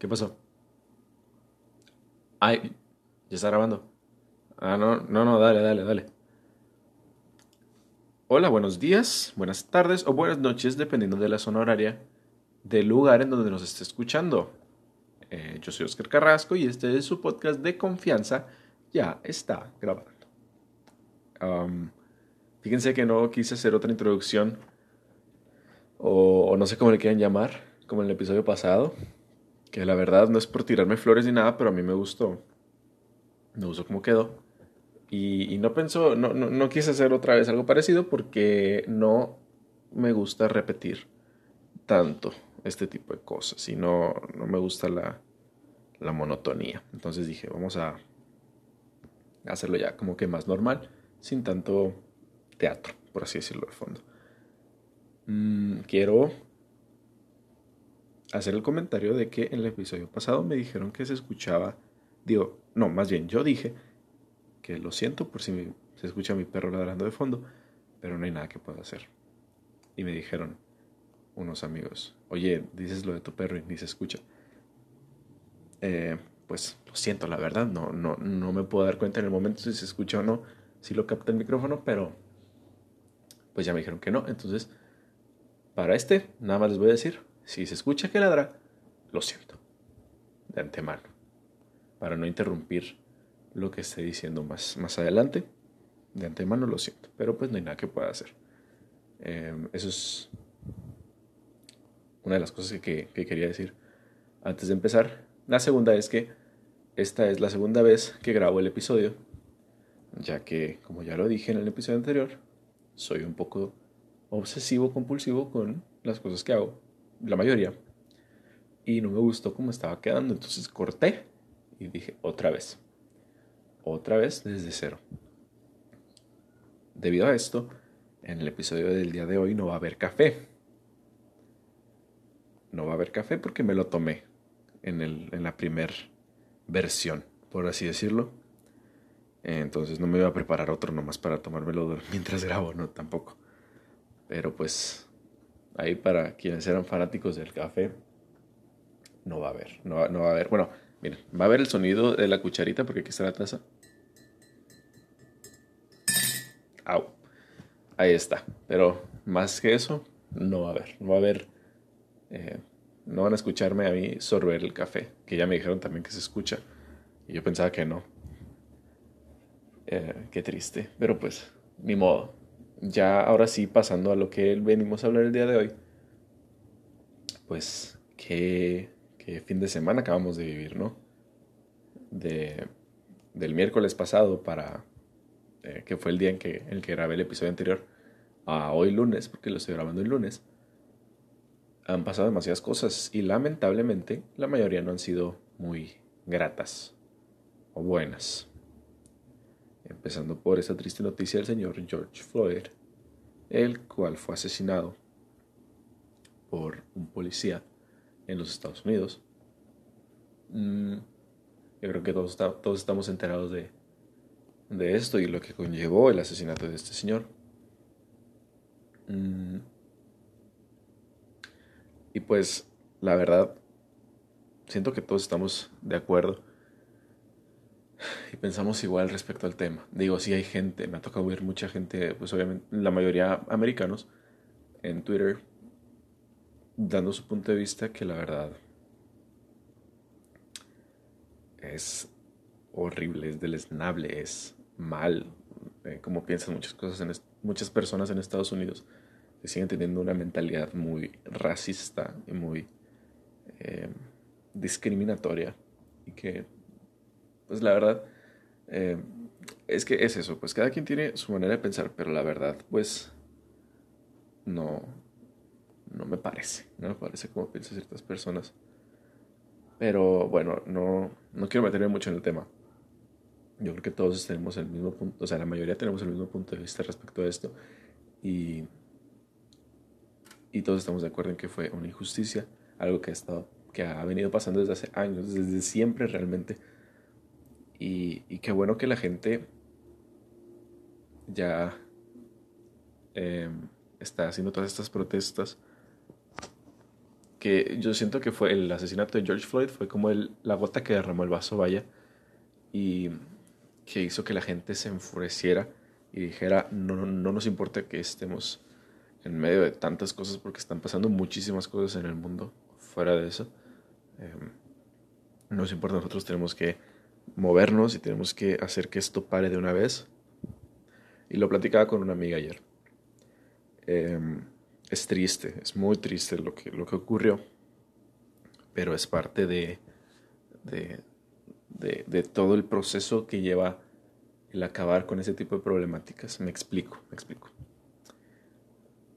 ¿Qué pasó? Ay, ya está grabando. Ah, no, no, no, dale, dale, dale. Hola, buenos días, buenas tardes o buenas noches, dependiendo de la zona horaria del lugar en donde nos esté escuchando. Eh, yo soy Oscar Carrasco y este es su podcast de confianza. Ya está grabando. fíjense que no quise hacer otra introducción o, o no sé cómo le quieran llamar, como en el episodio pasado que la verdad no es por tirarme flores ni nada, pero a mí me gustó. Me gustó cómo quedó. Y, no pensó, no, no, quise hacer otra vez algo parecido porque no me gusta repetir tanto este tipo de cosas y no, no me gusta la, la monotonía. Entonces dije, vamos a hacerlo ya como que más normal, sin tanto teatro, por así decirlo de fondo. Mm, quiero hacer el comentario de que en el episodio pasado me dijeron que se escuchaba, digo, no, más bien yo dije que lo siento por si se escucha mi perro ladrando de fondo, pero no hay nada que pueda hacer. Y me dijeron unos amigos, oye, dices lo de tu perro y ni se escucha. Eh, pues lo siento, la verdad, no, no, no me puedo dar cuenta en el momento si se escucha o no, si lo capta el micrófono, pero pues ya me dijeron que no. Entonces, para este, nada más les voy a decir, si se escucha que ladra, lo siento, de antemano, para no interrumpir lo que esté diciendo más, más adelante. De antemano lo siento, pero pues no hay nada que pueda hacer. Em, eso es una de las cosas que, que quería decir antes de empezar. La segunda es que esta es la segunda vez que grabo el episodio, ya que, como ya lo dije en el episodio anterior, soy un poco obsesivo compulsivo con las cosas que hago la mayoría. Y no me gustó cómo estaba quedando, entonces corté y dije otra vez. Otra vez desde cero. Debido a esto, en el episodio del día de hoy no va a haber café. No va a haber café porque me lo tomé en, el, en la primera versión, por así decirlo. Entonces no me iba a preparar otro nomás para tomármelo mientras grabo, no, tampoco. Pero pues ahí para quienes eran fanáticos del café, no va a haber, no, va a haber, bueno, miren, va a haber el sonido de la cucharita porque aquí está la taza. Au. Ahí está, pero más que eso, no va a haber, no va a haber, eh, no van a escucharme a mí sorber el café, que ya me dijeron también que se escucha, y yo pensaba que no. Eh, qué triste, pero pues, ni modo ya ahora sí, pasando a lo que venimos a hablar el día de hoy, pues qué, fin de semana acabamos de vivir, ¿no? De, del miércoles pasado para, eh, que fue el día en que, en que grabé el episodio anterior, a hoy lunes, porque lo estoy grabando el lunes, han pasado demasiadas cosas y lamentablemente la mayoría no han sido muy gratas o buenas empezando por esa triste noticia del señor George Floyd, el cual fue asesinado por un policía en los Estados Unidos. Mm, yo creo que todos, todos estamos enterados de, de, esto y lo que conllevó el asesinato de este señor. Mm, y pues, la verdad, siento que todos estamos de acuerdo y pensamos igual respecto al tema. Digo, sí hay gente, me ha tocado ver mucha gente, pues obviamente la mayoría americanos, en Twitter, dando su punto de vista que la verdad es horrible, es deleznable, es mal, eh, como piensan muchas cosas en muchas personas en Estados Unidos que siguen teniendo una mentalidad muy racista y muy eh, discriminatoria y que pues la verdad, eh, es que es eso, pues cada quien tiene su manera de pensar, pero la verdad, pues no, no me parece, no me parece como piensan ciertas personas. Pero bueno, no, no quiero meterme mucho en el tema. Yo creo que todos tenemos el mismo punto, o sea, la mayoría tenemos el mismo punto de vista respecto a esto. Y, y todos estamos de acuerdo en que fue una injusticia, algo que ha, estado, que ha venido pasando desde hace años, desde siempre realmente y, qué bueno que la gente ya em, está haciendo todas estas protestas que yo siento que fue el asesinato de George Floyd, fue como el, la gota que derramó el vaso, vaya, y que hizo que la gente se enfureciera y dijera, no, no nos importa que estemos en medio de tantas cosas porque están pasando muchísimas cosas en el mundo fuera de eso. No nos importa, nosotros tenemos que movernos y tenemos que hacer que esto pare de una vez. Y lo platicaba con una amiga ayer. Em, es triste, es muy triste lo que, lo que ocurrió, pero es parte de, de, de, todo el proceso que lleva el acabar con ese tipo de problemáticas. Me explico, me explico.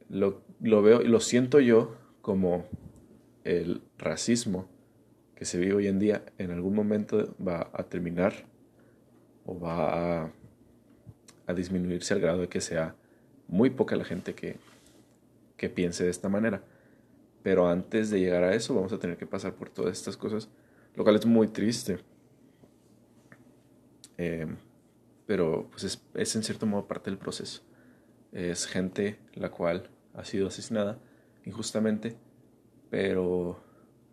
Lo, lo veo y lo siento yo como el racismo que se vive hoy en día en algún momento va a terminar o va a, disminuirse al grado de que sea muy poca la gente que, que piense de esta manera. Pero antes de llegar a eso vamos a tener que pasar por todas estas cosas, lo cual es muy triste. Eh, pero pues es, es, en cierto modo parte del proceso. Es gente la cual ha sido asesinada injustamente, pero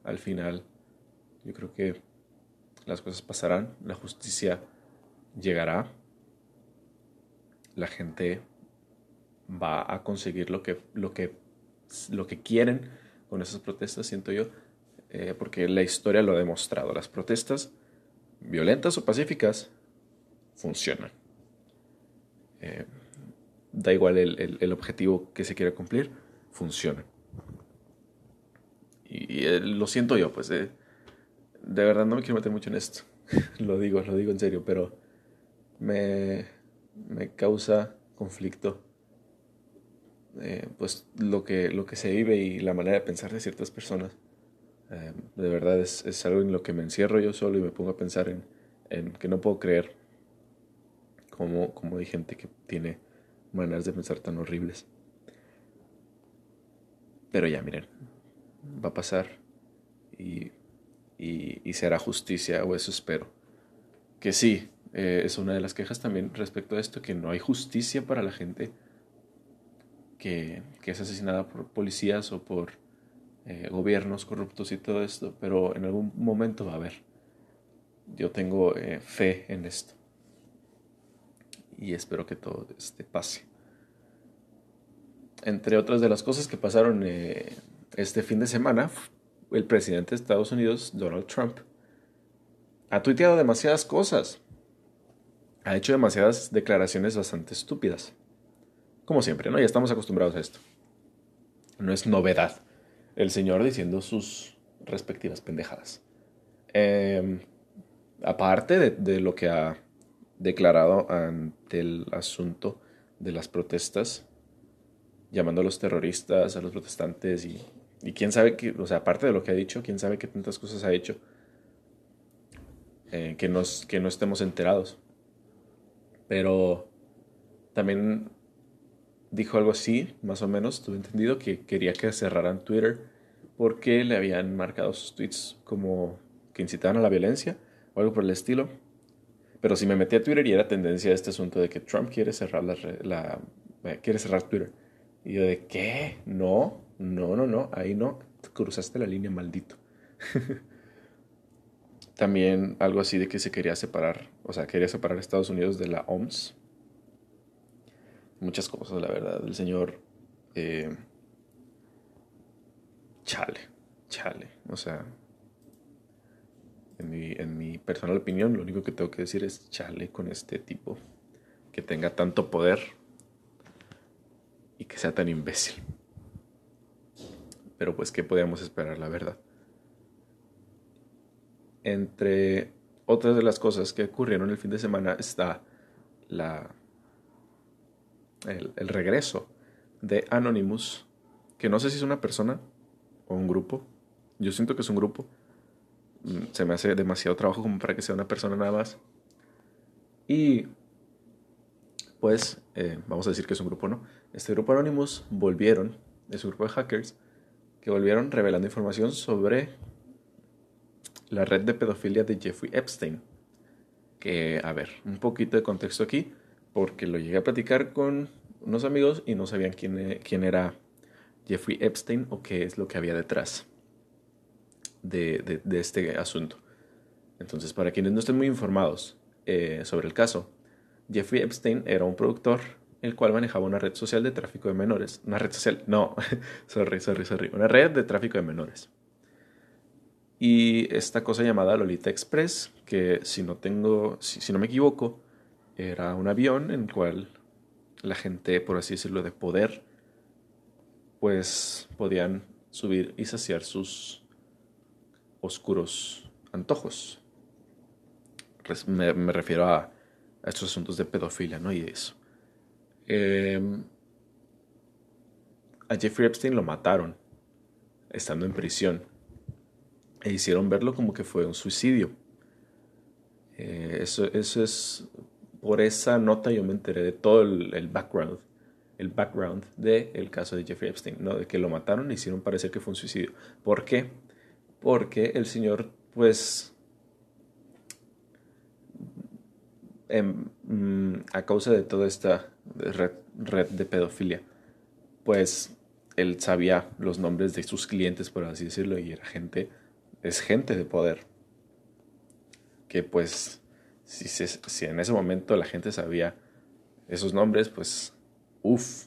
al final yo creo que las cosas pasarán, la justicia llegará, la gente va a conseguir lo que, lo que, lo que quieren con esas protestas, siento yo, eh, porque la historia lo ha demostrado. Las protestas, violentas o pacíficas, funcionan. Eh, da igual el, el, objetivo que se quiera cumplir, funcionan. Y, eh, lo siento yo, pues de verdad no me quiero meter mucho en esto. lo digo, lo digo en serio, pero me, me causa conflicto eh, pues lo que, lo que se vive y la manera de pensar de ciertas personas. Eh, de verdad es, es, algo en lo que me encierro yo solo y me pongo a pensar en, en que no puedo creer cómo, cómo, hay gente que tiene maneras de pensar tan horribles. Pero ya, miren, va a pasar y, y, y se hará justicia, o eso espero. Que sí, eh, es una de las quejas también respecto a esto, que no hay justicia para la gente que, es asesinada por policías o por eh, gobiernos corruptos y todo esto, pero en algún momento va a haber. Yo tengo eh, fe en esto y espero que todo este pase. Entre otras de las cosas que pasaron este fin de semana, el presidente de Estados Unidos, Donald Trump, ha tuiteado demasiadas cosas. Ha hecho demasiadas declaraciones bastante estúpidas. Como siempre, ¿no? Ya estamos acostumbrados a esto. No es novedad el señor diciendo sus respectivas pendejadas. Em, aparte de, lo que ha declarado ante el asunto de las protestas, llamando a los terroristas, a los protestantes y, y quién sabe que, o sea, aparte de lo que ha dicho, quién sabe qué tantas cosas ha hecho eh, que, nos, que no estemos enterados. Pero también dijo algo así, más o menos, tuve entendido, que quería que cerraran Twitter porque le habían marcado sus tweets como que incitaban a la violencia o algo por el estilo. Pero si me metí a Twitter y era tendencia a este asunto de que Trump quiere cerrar, la, eh, quiere cerrar Twitter. Y yo de, ¿qué? No, no, no, no, ahí no, cruzaste la línea, maldito. También algo así de que se quería separar, o sea, quería separar a Estados Unidos de la OMS, muchas cosas, la verdad. El señor... Eh, chale, chale. O sea, en mi, en mi personal opinión, lo único que tengo que decir es chale con este tipo. Que tenga tanto poder y que sea tan imbécil. Pero pues, ¿qué podíamos esperar, la verdad? Entre otras de las cosas que ocurrieron el fin de semana está la el, regreso de Anonymous, que no sé si es una persona o un grupo. Yo siento que es un grupo. Mm, se me hace demasiado trabajo como para que sea una persona nada más. Y pues eh, vamos a decir que es un grupo, ¿no? Este grupo Anonymous volvieron, es un grupo de hackers, que volvieron revelando información sobre la red de pedofilia de Jeffrey Epstein. Que, a ver, un poquito de contexto aquí porque lo llegué a platicar con unos amigos y no sabían quién, e, quién era Jeffrey Epstein o qué es lo que había detrás. de, este asunto. Entonces, para quienes no estén muy informados eh, sobre el caso, Jeffrey Epstein era un productor el cual manejaba una red social de tráfico de menores. Una red social, no, sorry, sorry, sorry. Una red de tráfico de menores. Y esta cosa llamada Lolita Express, que si no tengo, si no me equivoco, era un avión en el cual la gente, por así decirlo, de poder, pues podían subir y saciar sus oscuros antojos. Me, refiero a, estos asuntos de pedofilia, ¿no? Y eso. Em, a Jeffrey Epstein lo mataron estando en prisión e hicieron verlo como que fue un suicidio. Eh, eso, es por esa nota yo me enteré de todo el, background, el background del caso de Jeffrey Epstein, ¿no? De que lo mataron y hicieron parecer que fue un suicidio. ¿Por qué? Porque el señor, pues, em, mm, a causa de toda esta red, de pedofilia, pues él sabía los nombres de sus clientes, por así decirlo, y era gente, es gente de poder. Que pues si, en ese momento la gente sabía esos nombres, pues, uff.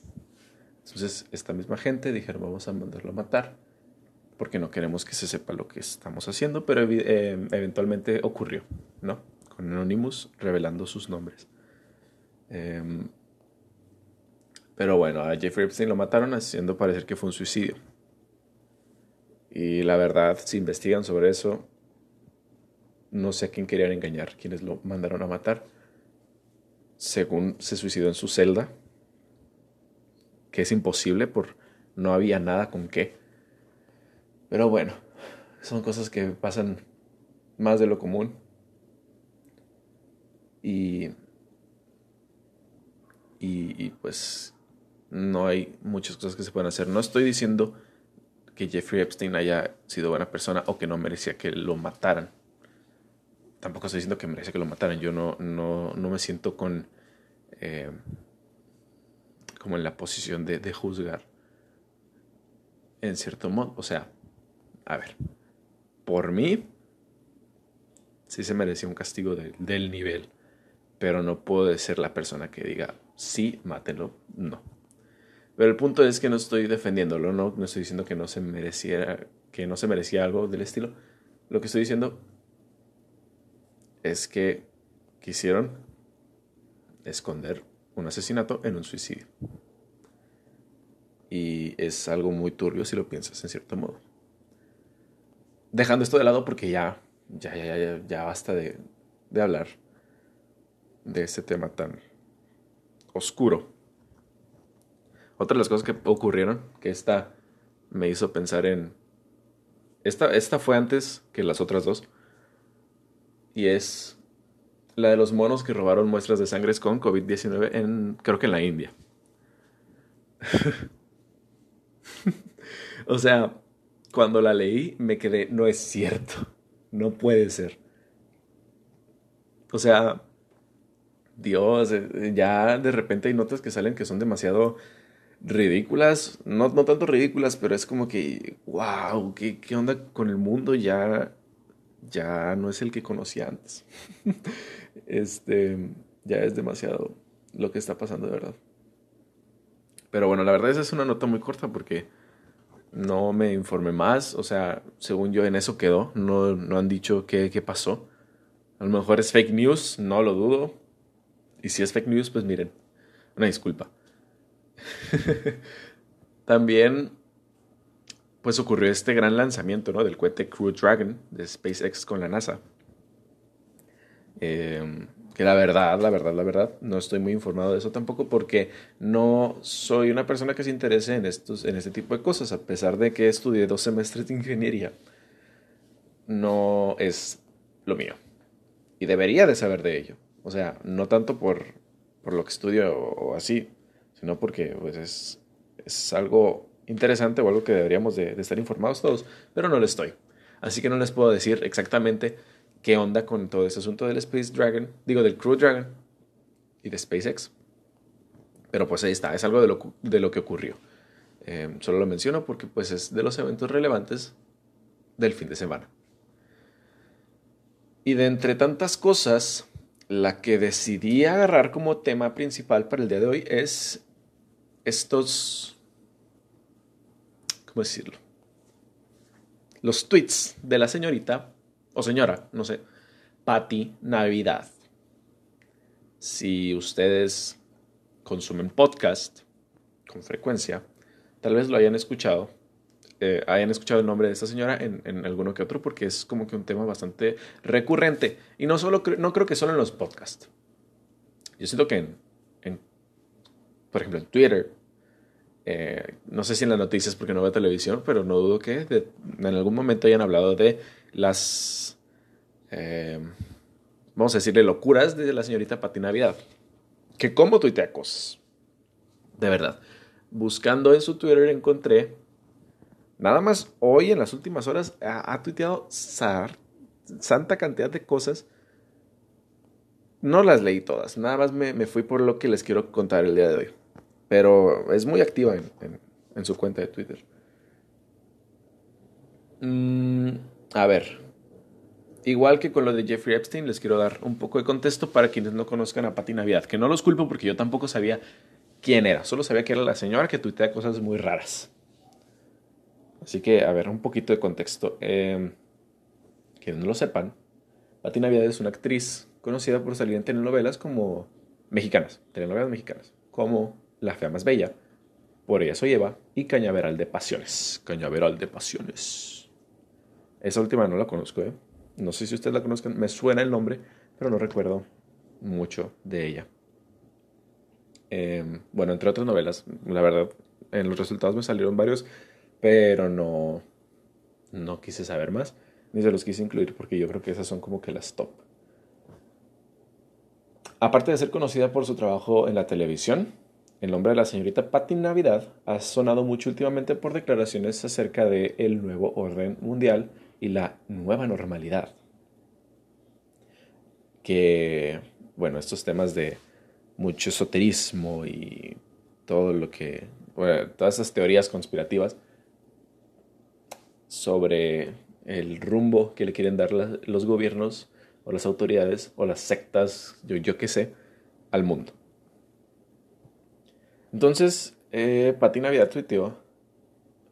Entonces, esta misma gente dijeron, vamos a mandarlo a matar, porque no queremos que se sepa lo que estamos haciendo, pero eh, eventualmente ocurrió, ¿no? Con Anonymous revelando sus nombres. Em, pero bueno, a Jeffrey Epstein lo mataron haciendo parecer que fue un suicidio. Y la verdad, si investigan sobre eso, no sé a quién querían engañar, quienes lo mandaron a matar. Según se suicidó en su celda, que es imposible por no había nada con qué. Pero bueno, son cosas que pasan más de lo común. Y, y, y, pues no hay muchas cosas que se pueden hacer. No estoy diciendo que Jeffrey Epstein haya sido buena persona o que no merecía que lo mataran tampoco estoy diciendo que merece que lo mataran. Yo no, no, no me siento con. Eh, como en la posición de, de, juzgar. En cierto modo. O sea, a ver. Por mí. Sí se merecía un castigo del nivel. Pero no puedo ser la persona que diga, sí, mátelo. No. Pero el punto es que no estoy defendiéndolo, no, no estoy diciendo que no se mereciera, que no se merecía algo del estilo. Lo que estoy diciendo es que quisieron esconder un asesinato en un suicidio. Y es algo muy turbio si lo piensas en cierto modo. Dejando esto de lado porque ya, ya, ya, ya, ya basta de, de hablar de este tema tan oscuro. Otra de las cosas que ocurrieron, que esta me hizo pensar en... Esta, esta fue antes que las otras dos y es la de los monos que robaron muestras de sangre con COVID-19 en, creo que en la India. o sea, cuando la leí me quedé, no es cierto, no puede ser. O sea, Dios, eh, ya de repente hay notas que salen que son demasiado ridículas, no, no tanto ridículas, pero es como que, wow, ¿qué, ¿qué onda con el mundo? Ya ya no es el que conocía antes. este, ya es demasiado lo que está pasando de verdad. Pero bueno, la verdad esa es una nota muy corta porque no me informé más. O sea, según yo en eso quedó. No, no han dicho qué, qué pasó. A lo mejor es fake news, no lo dudo. Y si es fake news, pues miren, una disculpa. También pues ocurrió este gran lanzamiento ¿no? del cohete Crew Dragon de SpaceX con la NASA. Em, que la verdad, la verdad, la verdad, no estoy muy informado de eso tampoco porque no soy una persona que se interese en, estos, en este tipo de cosas, a pesar de que estudié dos semestres de ingeniería. No es lo mío. Y debería de saber de ello. O sea, no tanto por, por lo que estudio o, así, sino porque pues, es, es algo interesante o algo que deberíamos de, estar informados todos, pero no lo estoy. Así que no les puedo decir exactamente qué onda con todo ese asunto del Space Dragon, digo del Crew Dragon y de SpaceX. Pero pues ahí está, es algo de lo, de lo que ocurrió. Eh, solo lo menciono porque pues es de los eventos relevantes del fin de semana. Y de entre tantas cosas, la que decidí agarrar como tema principal para el día de hoy es estos, ¿cómo decirlo? Los tweets de la señorita, o señora, no sé, Patti Navidad. Si ustedes consumen podcast con frecuencia, tal vez lo hayan escuchado, eh, hayan escuchado el nombre de esta señora en, alguno que otro, porque es como que un tema bastante recurrente. Y no, solo, no creo que solo en los podcasts. Yo siento que en, por ejemplo, en Twitter, eh, no sé si en las noticias porque no veo televisión, pero no dudo que en algún momento hayan hablado de las, eh, vamos a decirle, locuras de la señorita Pati Navidad. Que como tuitea cosas. De verdad. Buscando en su Twitter encontré, nada más hoy en las últimas horas, ha, tuiteado santa cantidad de cosas. No las leí todas, nada más me, me, fui por lo que les quiero contar el día de hoy. Pero es muy activa en, en, su cuenta de Twitter. Mm, a ver, igual que con lo de Jeffrey Epstein, les quiero dar un poco de contexto para quienes no conozcan a Patti Navidad, que no los culpo porque yo tampoco sabía quién era, solo sabía que era la señora que tuitea cosas muy raras. Así que, a ver, un poquito de contexto. Eh, no lo sepan, Patti Navidad es una actriz conocida por salir en telenovelas como mexicanas, telenovelas mexicanas, como La Fea Más Bella, Por ella soy Eva y Cañaveral de Pasiones. Cañaveral de Pasiones. Esa última no la conozco, ¿eh? No sé si ustedes la conozcan, me suena el nombre, pero no recuerdo mucho de ella. Em, bueno, entre otras novelas, la verdad, en los resultados me salieron varios, pero no, no quise saber más, ni se los quise incluir porque yo creo que esas son como que las top. Aparte de ser conocida por su trabajo en la televisión, el nombre de la señorita Patti Navidad ha sonado mucho últimamente por declaraciones acerca del el nuevo orden mundial y la nueva normalidad. Que, bueno, estos temas de mucho esoterismo y todo lo que, todas esas teorías conspirativas sobre el rumbo que le quieren dar los gobiernos o las autoridades o las sectas, yo, yo qué sé, al mundo. Entonces, eh, Pati Navidad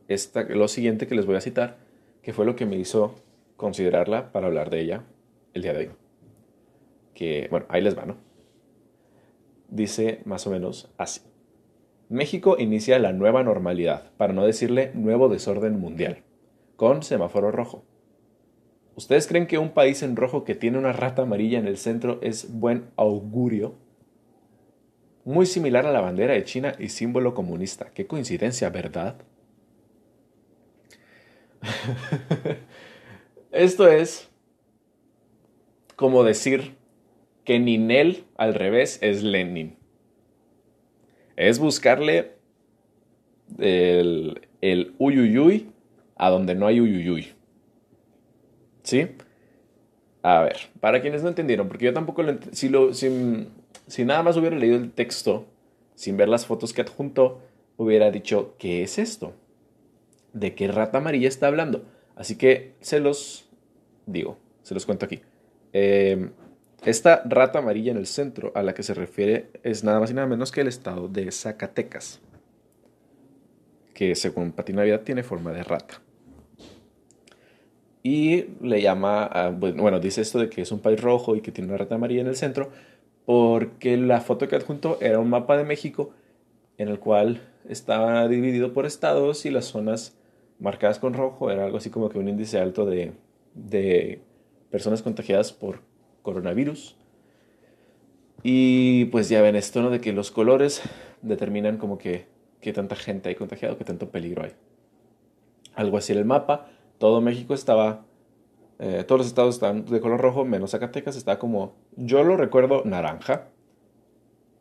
esta, lo siguiente que les voy a citar que fue lo que me hizo considerarla para hablar de ella el día de hoy. Que, bueno, ahí les va, ¿no? Dice más o menos así. México inicia la nueva normalidad, para no decirle nuevo desorden mundial, con semáforo rojo. ¿Ustedes creen que un país en rojo que tiene una rata amarilla en el centro es buen augurio? Muy similar a la bandera de China y símbolo comunista. Qué coincidencia, ¿verdad? Esto es como decir que Ninel al revés es Lenin. Es buscarle el, el uyuyuy a donde no hay uyuyuy. ¿Sí? A ver, para quienes no entendieron, porque yo tampoco lo si, lo, si, si nada más hubiera leído el texto sin ver las fotos que adjuntó, hubiera dicho, ¿qué es esto? de qué rata amarilla está hablando. Así que se los digo, se los cuento aquí. Em, esta rata amarilla en el centro a la que se refiere es nada más y nada menos que el estado de Zacatecas, que según Pati Navidad tiene forma de rata. Y le llama, bueno, dice esto de que es un país rojo y que tiene una rata amarilla en el centro, porque la foto que adjunto era un mapa de México en el cual estaba dividido por estados y las zonas marcadas con rojo era algo así como que un índice alto de, de personas contagiadas por coronavirus. Y pues ya ven esto, ¿no? De que los colores determinan como que qué tanta gente hay contagiado, qué tanto peligro hay. Algo así en el mapa. Todo México estaba, eh, todos los estados estaban de color rojo, menos Zacatecas, estaba como, yo lo recuerdo, naranja.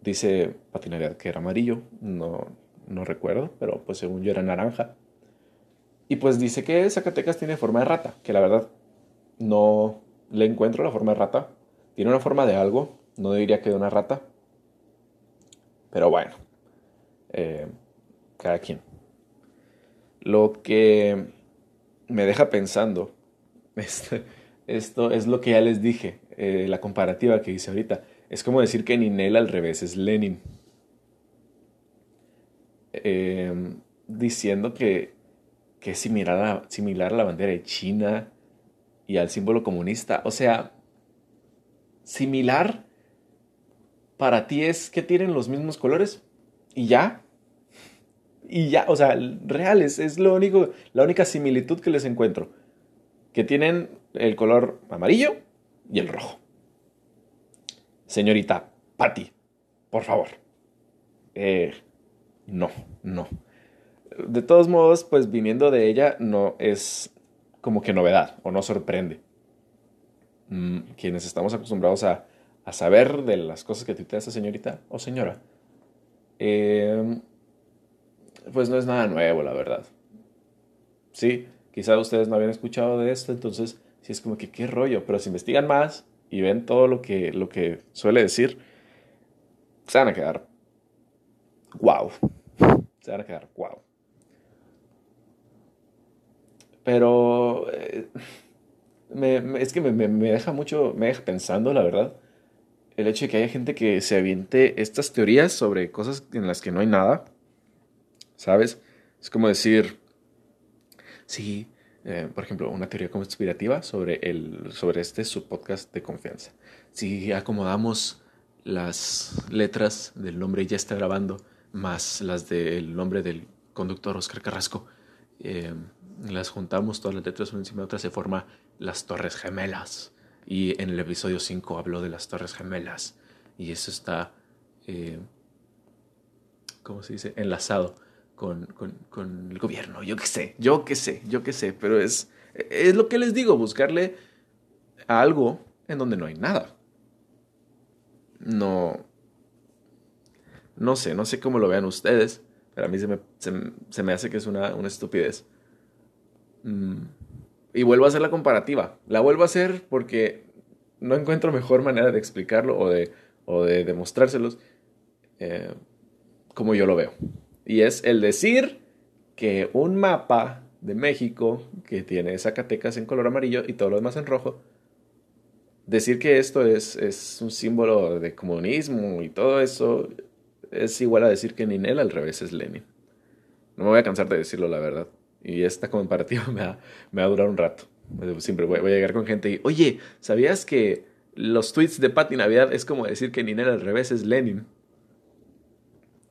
Dice Patinaria que era amarillo, no, no recuerdo, pero pues según yo era naranja. Y pues dice que Zacatecas tiene forma de rata, que la verdad no le encuentro la forma de rata. Tiene una forma de algo, no diría que de una rata. Pero bueno, eh, cada quien. Lo que me deja pensando. Este, esto es lo que ya les dije, eh, la comparativa que hice ahorita. Es como decir que Ninel al revés es Lenin. Em, diciendo que, que es similar similar a la bandera de China y al símbolo comunista. O sea, similar para ti es que tienen los mismos colores y ya. Y ya, o sea, reales, es lo único, la única similitud que les encuentro. Que tienen el color amarillo y el rojo. Señorita Patty, por favor. Eh, no, no. De todos modos, pues viniendo de ella no es como que novedad o no sorprende. Mm, quienes estamos acostumbrados a, a, saber de las cosas que tuitea esa señorita o señora, eh, pues no es nada nuevo, la verdad. Sí, quizá ustedes no habían escuchado de esto, entonces sí es como que qué rollo, pero si investigan más y ven todo lo que, lo que suele decir, se van a quedar wow. Se van a quedar wow. Pero eh, es que me, me, deja mucho, me deja pensando, la verdad, el hecho de que haya gente que se aviente estas teorías sobre cosas en las que no hay nada ¿sabes? Es como decir, sí, eh, por ejemplo, una teoría conspirativa sobre, el, sobre este subpodcast de confianza. Si acomodamos las letras del nombre ya está grabando, más las del nombre del conductor Oscar Carrasco, eh, las juntamos todas las letras una encima de otra, se forma las Torres Gemelas. Y en el episodio 5 habló de las Torres Gemelas. Y eso está, eh, ¿cómo se dice? Enlazado con, el gobierno, yo qué sé, yo qué sé, yo qué sé, pero es, es lo que les digo, buscarle algo en donde no hay nada. No, no sé, no sé cómo lo vean ustedes, pero a mí se me, se, me hace que es una, una estupidez. Mm, y vuelvo a hacer la comparativa. La vuelvo a hacer porque no encuentro mejor manera de explicarlo o de, o de demostrárselos eh, como yo lo veo. Y es el decir que un mapa de México que tiene Zacatecas en color amarillo y todo lo demás en rojo, decir que esto es, es un símbolo de comunismo y todo eso es igual a decir que Ninel al revés es Lenin. No me voy a cansar de decirlo, la verdad. Y esta comparativa me va, me a durar un rato. Siempre voy, a llegar con gente y, oye, ¿sabías que los tweets de Patti Navidad es como decir que Ninel al revés es Lenin?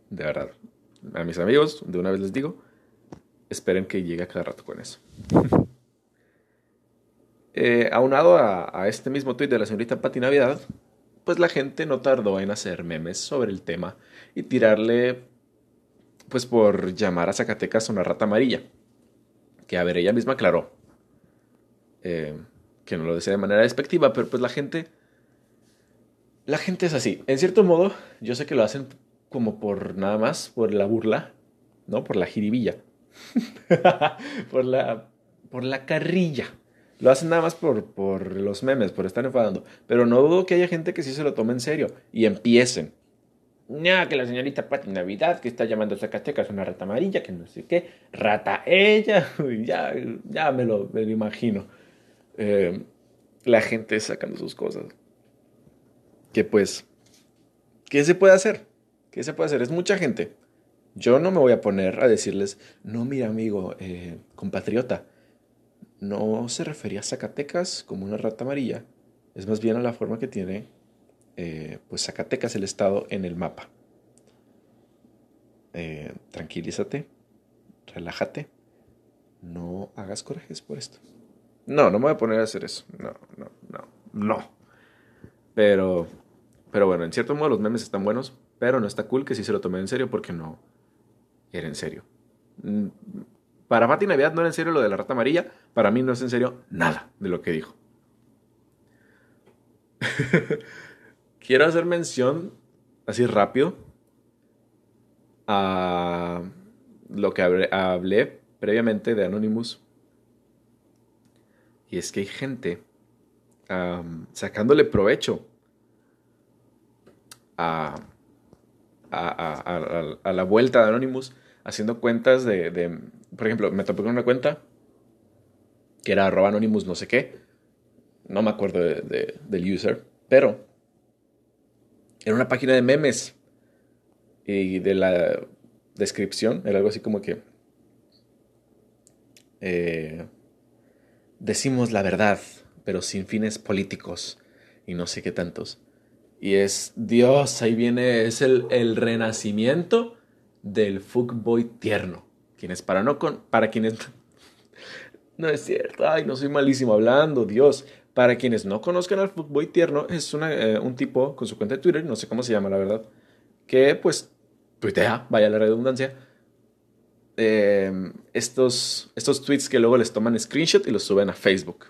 De verdad a mis amigos, de una vez les digo, esperen que llegue a cada rato con eso. eh, aunado a, este mismo tuit de la señorita Pati Navidad, pues la gente no tardó en hacer memes sobre el tema y tirarle, pues por llamar a Zacatecas una rata amarilla. Que a ver, ella misma aclaró eh, que no lo decía de manera despectiva, pero pues la gente, la gente es así. En cierto modo, yo sé que lo hacen como por nada más, por la burla, ¿no? Por la jiribilla. por, la, por la carrilla. Lo hacen nada más por, por los memes, por estar enfadando. Pero no dudo que haya gente que sí se lo tome en serio y empiecen. No, que la señorita Pati Navidad que está llamando a Zacatecas una rata amarilla, que no sé qué, rata ella, ya, ya me, lo, me lo imagino. Eh, la gente sacando sus cosas. Que pues, ¿qué se puede hacer? ¿Qué se puede hacer? Es mucha gente. Yo no me voy a poner a decirles, no, mira amigo, eh, compatriota, no se refería a Zacatecas como una rata amarilla, es más bien a la forma que tiene eh, pues Zacatecas el estado en el mapa. Eh, tranquilízate, relájate, no hagas corajes por esto. No, no me voy a poner a hacer eso. No, no, no, no. Pero, pero bueno, en cierto modo los memes están buenos pero no está cool que sí se lo tomé en serio porque no era en serio. Mm, para Pati Navidad no era en serio lo de la rata amarilla. Para mí no es en serio nada de lo que dijo. Quiero hacer mención, así rápido, a lo que hablé, previamente de Anonymous. Y es que hay gente sacándole provecho a a, la vuelta de Anonymous haciendo cuentas de, por ejemplo, me topé con una cuenta que era arroba anonymous no sé qué. No me acuerdo del user, pero era una página de memes. Y de la descripción era algo así como que... Eh, decimos la verdad, pero sin fines políticos y no sé qué tantos. Y es, Dios, ahí viene, es el, el renacimiento del fuckboy tierno. Quienes para no con, para quienes no es cierto, ay, no soy malísimo hablando, Dios. Para quienes no conozcan al fuckboy tierno, es eh, un tipo con su cuenta de Twitter, no sé cómo se llama la verdad, que pues tuitea, vaya la redundancia, em, estos, estos tweets que luego les toman screenshot y los suben a Facebook.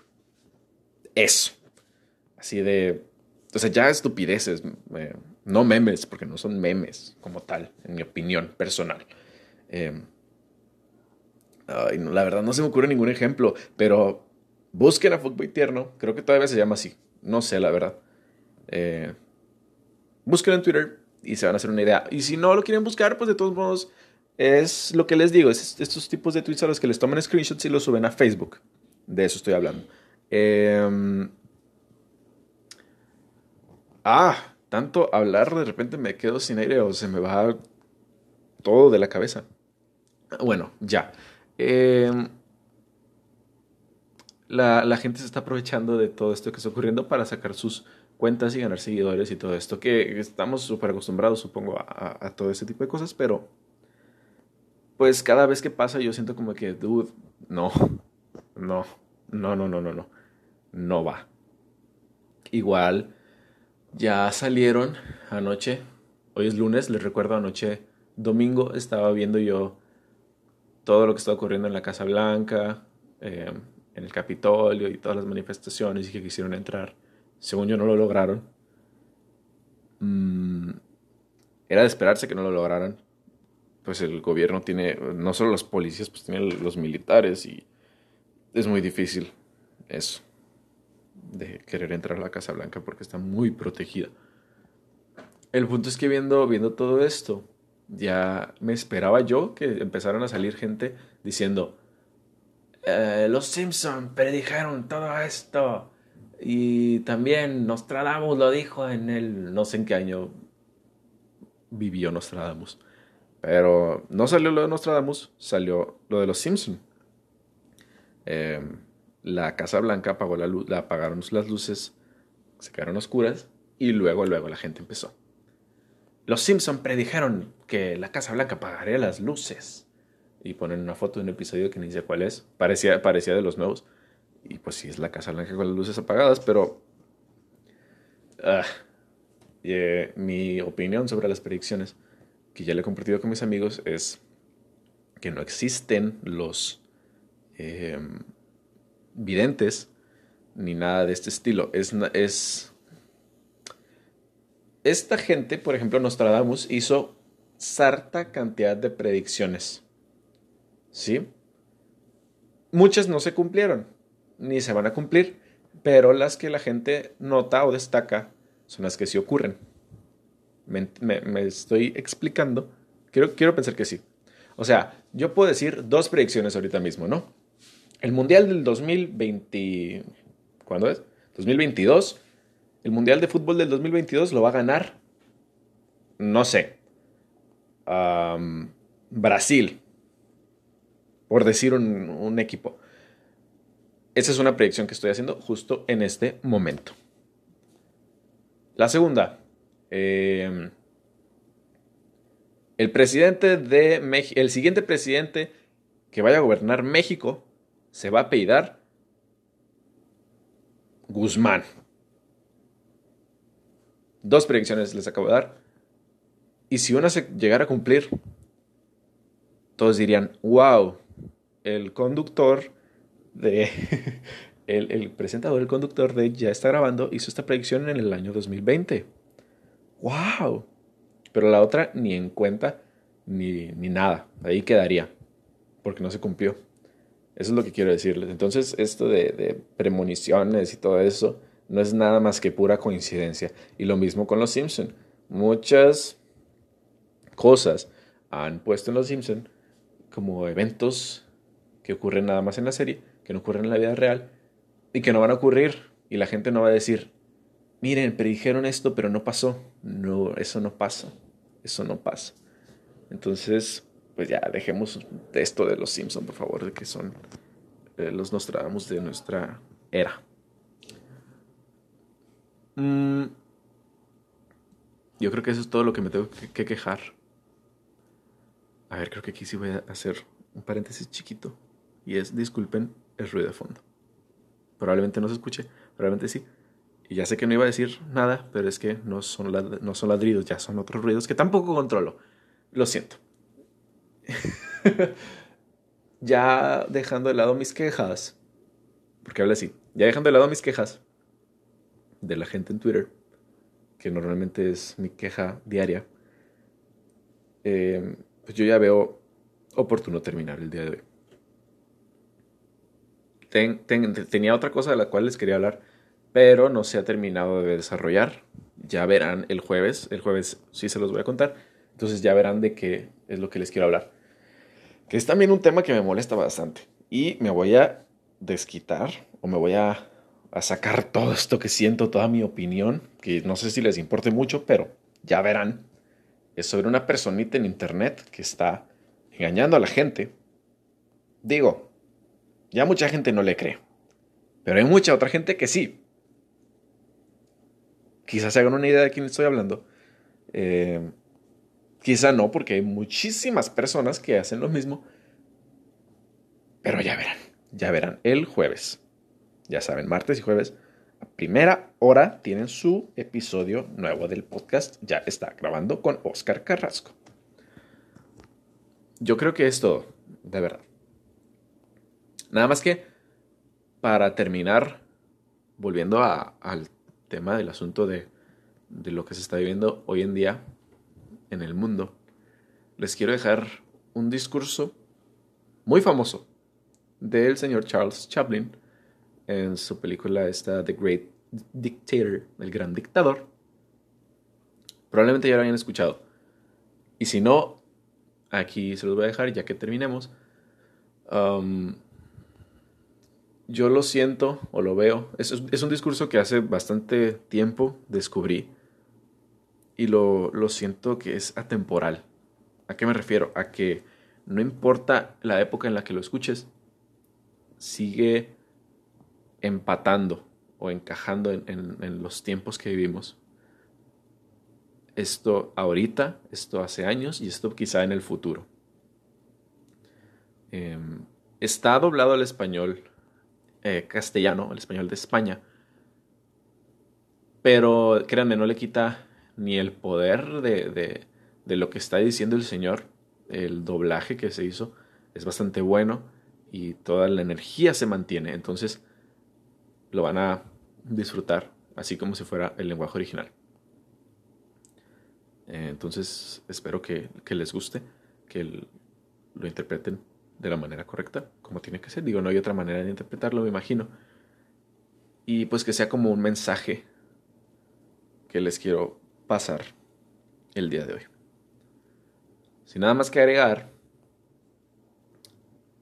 Eso. Así de... O sea, ya estupideces. Eh, no memes, porque no son memes como tal, en mi opinión personal. Em, la verdad no se me ocurre ningún ejemplo, pero busquen a Fuckboy Tierno, creo que todavía se llama así, no sé la verdad. Eh, busquen en Twitter y se van a hacer una idea. Y si no lo quieren buscar, pues de todos modos es lo que les digo, es estos tipos de tweets a los que les toman screenshots y los suben a Facebook. De eso estoy hablando. Em, ah, tanto hablar de repente me quedo sin aire o se me va todo de la cabeza. Bueno, ya. Em, la, gente se está aprovechando de todo esto que está ocurriendo para sacar sus cuentas y ganar seguidores y todo esto, que estamos súper acostumbrados, supongo, a, todo ese tipo de cosas, pero pues cada vez que pasa yo siento como que, dude, no, no, no, no, no, no, no, no va. Igual, ya salieron anoche, hoy es lunes, les recuerdo anoche, domingo estaba viendo yo todo lo que está ocurriendo en la Casa Blanca, em, en el Capitolio y todas las manifestaciones y que quisieron entrar. Según yo no lo lograron. Mm, era de esperarse que no lo lograran. Pues el gobierno tiene, no solo los policías, pues tiene los militares y es muy difícil eso, de querer entrar a la Casa Blanca porque está muy protegida. El punto es que viendo, viendo todo esto, ya me esperaba yo que empezaran a salir gente diciendo, eh, los Simpson predijeron todo esto y también Nostradamus lo dijo en el no sé en qué año vivió Nostradamus. Pero no salió lo de Nostradamus, salió lo de los Simpson. Em, la Casa Blanca apagó la luz, apagaron las luces, se quedaron oscuras y luego, luego la gente empezó. Los Simpson predijeron que la Casa Blanca apagaría las luces. Y ponen una foto de un episodio que ni sé cuál es. Parecía, parecía de los nuevos. Y pues sí, es la Casa Blanca con las luces apagadas, pero... Eh, mi opinión sobre las predicciones, que ya le he compartido con mis amigos, es que no existen los em, videntes ni nada de este estilo. Es, es esta gente, por ejemplo, Nostradamus, hizo sarta cantidad de predicciones. ¿Sí? Muchas no se cumplieron, ni se van a cumplir, pero las que la gente nota o destaca son las que sí ocurren. Me, estoy explicando. Quiero, quiero pensar que sí. O sea, yo puedo decir dos predicciones ahorita mismo, ¿no? El Mundial del 2020... ¿Cuándo es? 2022 el Mundial de Fútbol del 2022 lo va a ganar, no sé, Brasil, por decir un, equipo. Esa es una predicción que estoy haciendo justo en este momento. La segunda, em, el presidente de México, el siguiente presidente que vaya a gobernar México se va a apellidar Guzmán. Dos predicciones les acabo de dar. Y si una se llegara a cumplir, todos dirían, wow, el conductor de... el, presentador, el conductor de Ya está grabando, hizo esta predicción en el año 2020. ¡Wow! Pero la otra ni en cuenta ni, ni nada. Ahí quedaría. Porque no se cumplió. Eso es lo que quiero decirles. Entonces, esto de, premoniciones y todo eso no es nada más que pura coincidencia. Y lo mismo con los Simpson. Muchas cosas han puesto en los Simpson como eventos que ocurren nada más en la serie, que no ocurren en la vida real y que no van a ocurrir y la gente no va a decir, miren, predijeron esto, pero no pasó. No, eso no pasa. Eso no pasa. Entonces, pues ya dejemos esto de los Simpson, por favor, de que son eh, los Nostradamus de nuestra era. Mm, yo creo que eso es todo lo que me tengo que quejar. A ver, creo que aquí sí voy a hacer un paréntesis chiquito. Y es, disculpen el ruido de fondo. Probablemente no se escuche, probablemente sí. Y ya sé que no iba a decir nada, pero es que no son, no son ladridos, ya son otros ruidos que tampoco controlo. Lo siento. ya dejando de lado mis quejas, porque habla así, ya dejando de lado mis quejas de la gente en Twitter, que normalmente es mi queja diaria, eh, pues yo ya veo oportuno terminar el día de hoy. tenía otra cosa de la cual les quería hablar, pero no se ha terminado de desarrollar. Ya verán el jueves, el jueves sí se los voy a contar, entonces ya verán de qué es lo que les quiero hablar. Que es también un tema que me molesta bastante y me voy a desquitar o me voy a, sacar todo esto que siento, toda mi opinión, que no sé si les importe mucho, pero ya verán. Es sobre una personita en internet que está engañando a la gente. Digo, ya mucha gente no le cree, pero hay mucha otra gente que sí. Quizás se hagan una idea de quién estoy hablando. Eh, quizá no, porque hay muchísimas personas que hacen lo mismo. Pero ya verán, ya verán, el jueves. Ya saben, martes y jueves, a primera hora, tienen su episodio nuevo del podcast. Ya está grabando con Oscar Carrasco. Yo creo que es todo, de verdad. Nada más que para terminar, volviendo al tema del asunto de, de lo que se está viviendo hoy en día en el mundo, les quiero dejar un discurso muy famoso del señor Charles Chaplin en su película esta The Great Dictator, el gran dictador. Probablemente ya lo hayan escuchado. Y si no, aquí se los voy a dejar ya que terminemos. Um, yo lo siento o lo veo. Es, es, un discurso que hace bastante tiempo descubrí y lo, lo siento que es atemporal. ¿A qué me refiero? A que no importa la época en la que lo escuches, sigue empatando o encajando en, en, los tiempos que vivimos. Esto ahorita, esto hace años y esto quizá en el futuro. Em, está doblado al español eh, castellano, al español de España, pero créanme, no le quita ni el poder de, de lo que está diciendo el Señor. El doblaje que se hizo es bastante bueno y toda la energía se mantiene. Entonces lo van a disfrutar así como si fuera el lenguaje original. Entonces espero que, les guste, que lo interpreten de la manera correcta, como tiene que ser. Digo, no hay otra manera de interpretarlo, me imagino. Y pues que sea como un mensaje que les quiero pasar el día de hoy. Sin nada más que agregar,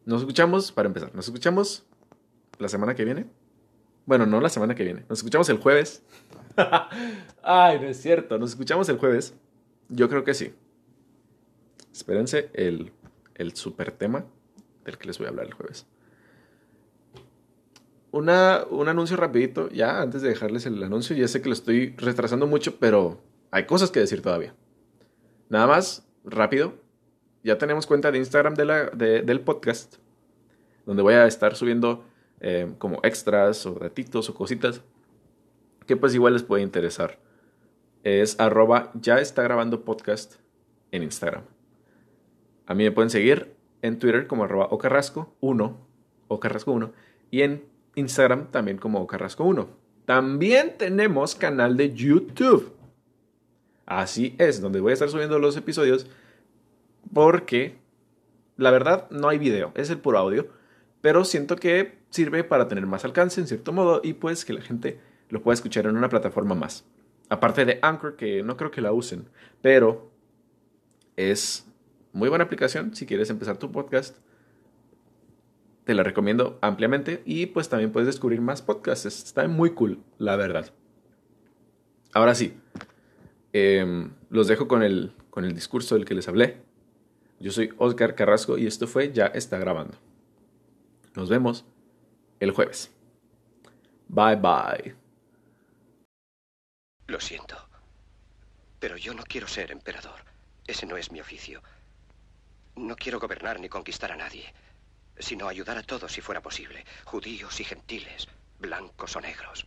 nos escuchamos, para empezar, nos escuchamos la semana que viene. Bueno, no la semana que viene, nos escuchamos el jueves. Ay, no es cierto, nos escuchamos el jueves. Yo creo que sí. Espérense el, el super tema del que les voy a hablar el jueves. Un anuncio rapidito, ya antes de dejarles el anuncio, ya sé que lo estoy retrasando mucho, pero hay cosas que decir todavía. Nada más, rápido, ya tenemos cuenta de Instagram del podcast, donde voy a estar subiendo eh, como extras o ratitos o cositas que pues igual les puede interesar. Es arroba ya está grabando podcast en Instagram. A mí me pueden seguir en Twitter como arroba ocarrasco1, ocarrasco1, y en Instagram también como ocarrasco1. También tenemos canal de YouTube. Así es, donde voy a estar subiendo los episodios porque la verdad no hay video, es el puro audio, pero siento que sirve para tener más alcance en cierto modo y pues que la gente lo pueda escuchar en una plataforma más. Aparte de Anchor, que no creo que la usen, pero es muy buena aplicación si quieres empezar tu podcast te la recomiendo ampliamente y pues también puedes descubrir más podcasts. Está muy cool, la verdad. Ahora sí, em, los dejo con el, con el discurso del que les hablé. Yo soy Oscar Carrasco y esto fue Ya está grabando. Nos vemos el jueves. Bye bye. Lo siento, pero yo no quiero ser emperador. Ese no es mi oficio. No quiero gobernar ni conquistar a nadie, sino ayudar a todos si fuera posible, judíos y gentiles, blancos o negros.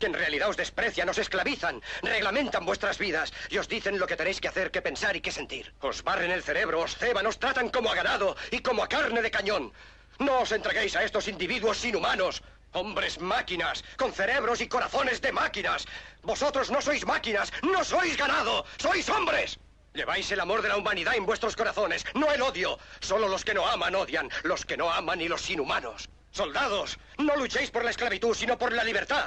que en realidad os desprecian, os esclavizan, reglamentan vuestras vidas y os dicen lo que tenéis que hacer, que pensar y que sentir. Os barren el cerebro, os ceban, os tratan como a ganado y como a carne de cañón. No os entreguéis a estos individuos inhumanos. Hombres máquinas, con cerebros y corazones de máquinas. Vosotros no sois máquinas, no sois ganado, sois hombres. Lleváis el amor de la humanidad en vuestros corazones, no el odio. Solo los que no aman odian, los que no aman y los inhumanos. Soldados, no luchéis por la esclavitud, sino por la libertad.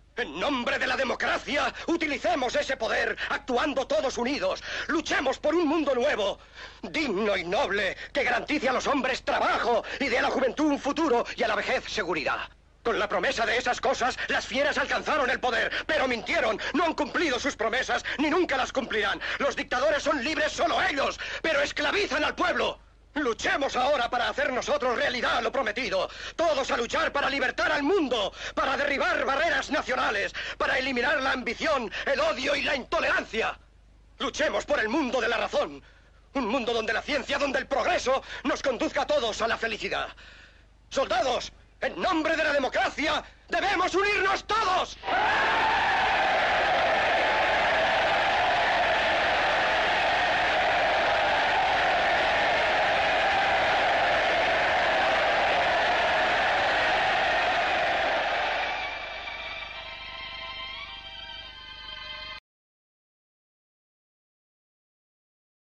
En nombre de la democracia, utilicemos ese poder, actuando todos unidos. Luchemos por un mundo nuevo, digno y noble, que garantice a los hombres trabajo y dé a la juventud un futuro y a la vejez seguridad. Con la promesa de esas cosas, las fieras alcanzaron el poder, pero mintieron, no han cumplido sus promesas, ni nunca las cumplirán. Los dictadores son libres solo ellos, pero esclavizan al pueblo. Luchemos ahora para hacer nosotros realidad lo prometido. Todos a luchar para libertar al mundo, para derribar barreras nacionales, para eliminar la ambición, el odio y la intolerancia. Luchemos por el mundo de la razón. Un mundo donde la ciencia, donde el progreso nos conduzca a todos a la felicidad. Soldados, en nombre de la democracia, debemos unirnos todos.